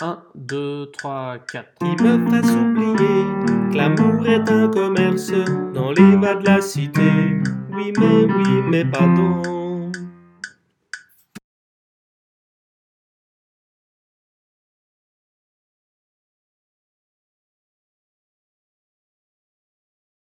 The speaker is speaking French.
1, 2, 3, 4. Qui me fasse oublier que l'amour est un commerce dans les bas de la cité. Oui, mais oui, mais pardon.